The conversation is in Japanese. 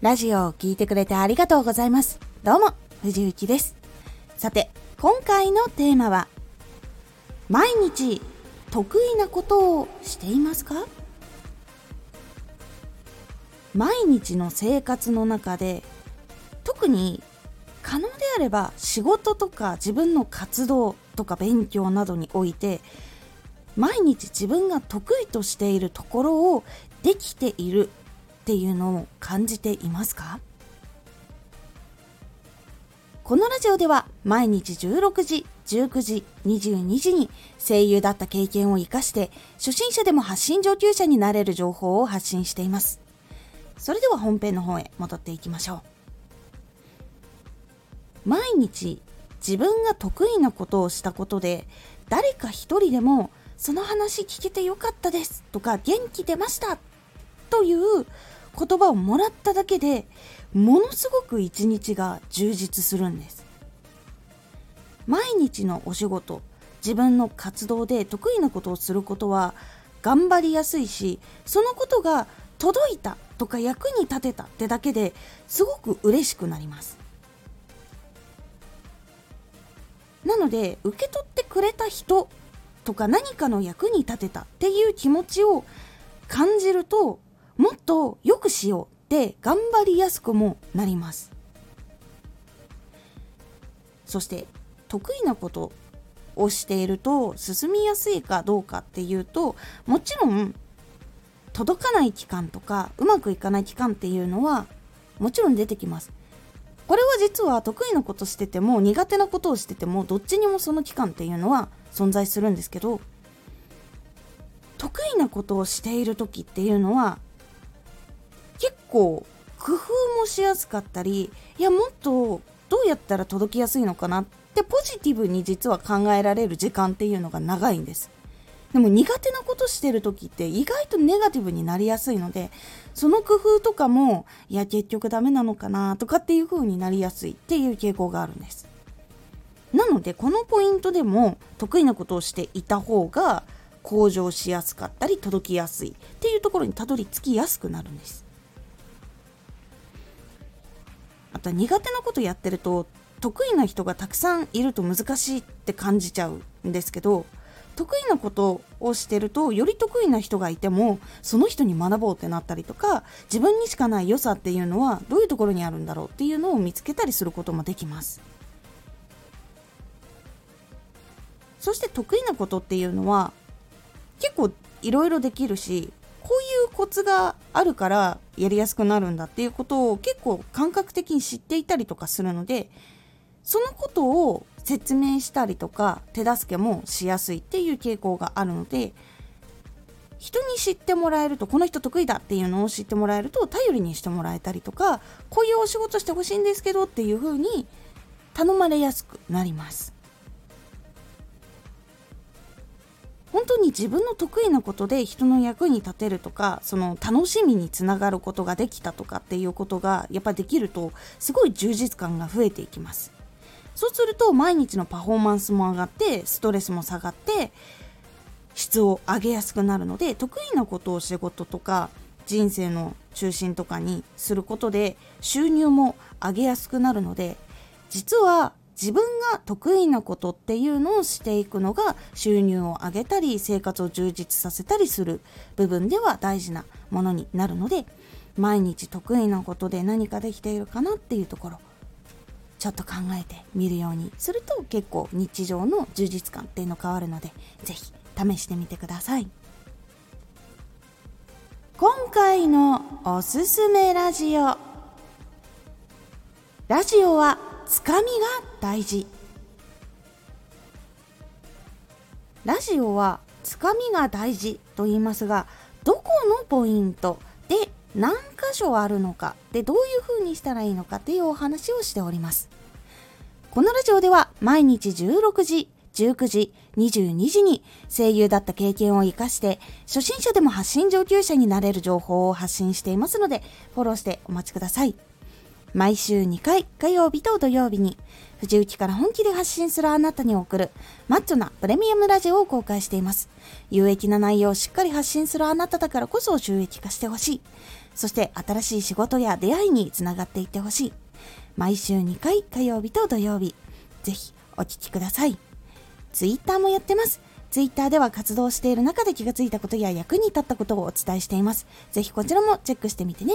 ラジオを聴いてくれてありがとうございます。どうも、藤幸です。さて、今回のテーマは、毎日得意なことをしていますか？毎日の生活の中で、特に可能であれば仕事とか自分の活動とか勉強などにおいて毎日自分が得意としているところをできているっていうのを感じていますか？このラジオでは毎日16時、19時、22時に声優だった経験を活かして初心者でも発信上級者になれる情報を発信しています。それでは本編の方へ戻っていきましょう。毎日自分が得意なことをしたことで誰か一人でもその話聞けてよかったですとか元気出ましたという言葉をもらっただけでものすごく一日が充実するんです。毎日のお仕事自分の活動で得意なことをすることは頑張りやすいしそのことが届いたとか役に立てたってだけですごく嬉しくなります。なので受け取ってくれた人とか何かの役に立てたっていう気持ちを感じるともっと良くしようって頑張りやすくもなります。そして得意なことをしていると進みやすいかどうかっていうともちろん届かない期間とかうまくいかない期間っていうのはもちろん出てきます。これは実は得意なことしてても苦手なことをしててもどっちにもその期間っていうのは存在するんですけど得意なことをしている時っていうのは結構工夫もしやすかったりいやもっとどうやったら届きやすいのかなってポジティブに実は考えられる時間っていうのが長いんです。でも苦手なことしてる時って意外とネガティブになりやすいのでその工夫とかもいや結局ダメなのかなとかっていう風になりやすいっていう傾向があるんです。なのでこのポイントでも得意なことをしていた方が向上しやすかったり届きやすいっていうところにたどり着きやすくなるんです。あと苦手なことやってると得意な人がたくさんいると難しいって感じちゃうんですけど得意なことをしてるとより得意な人がいてもその人に学ぼうってなったりとか自分にしかない良さっていうのはどういうところにあるんだろうっていうのを見つけたりすることもできます。そして得意なことっていうのは結構いろいろできるしコツがあるからやりやすくなるんだっていうことを結構感覚的に知っていたりとかするのでそのことを説明したりとか手助けもしやすいっていう傾向があるので人に知ってもらえるとこの人得意だっていうのを知ってもらえると頼りにしてもらえたりとかこういうお仕事してほしいんですけどっていう風に頼まれやすくなります。本当に自分の得意なことで人の役に立てるとかその楽しみにつながることができたとかっていうことがやっぱできるとすごい充実感が増えていきます。そうすると毎日のパフォーマンスも上がってストレスも下がって質を上げやすくなるので得意なことを仕事とか人生の中心とかにすることで収入も上げやすくなるので実は自分が得意なことっていうのをしていくのが収入を上げたり生活を充実させたりする部分では大事なものになるので毎日得意なことで何かできているかなっていうところちょっと考えてみるようにすると結構日常の充実感っていうの変わるので是非試してみてください。今回のおすすめラジオ。ラジオはつかみが大事。ラジオはつかみが大事と言いますがどこのポイントで何箇所あるのかでどういう風にしたらいいのかっていうお話をしております。このラジオでは毎日16時19時22時に声優だった経験を活かして初心者でも発信上級者になれる情報を発信していますのでフォローしてお待ちください。毎週2回火曜日と土曜日に藤内から本気で発信するあなたに送るマッチョなプレミアムラジオを公開しています。有益な内容をしっかり発信するあなただからこそ収益化してほしい。そして新しい仕事や出会いにつながっていってほしい。毎週2回火曜日と土曜日。ぜひお聴きください。ツイッターもやってます。ツイッターでは活動している中で気がついたことや役に立ったことをお伝えしています。ぜひこちらもチェックしてみてね。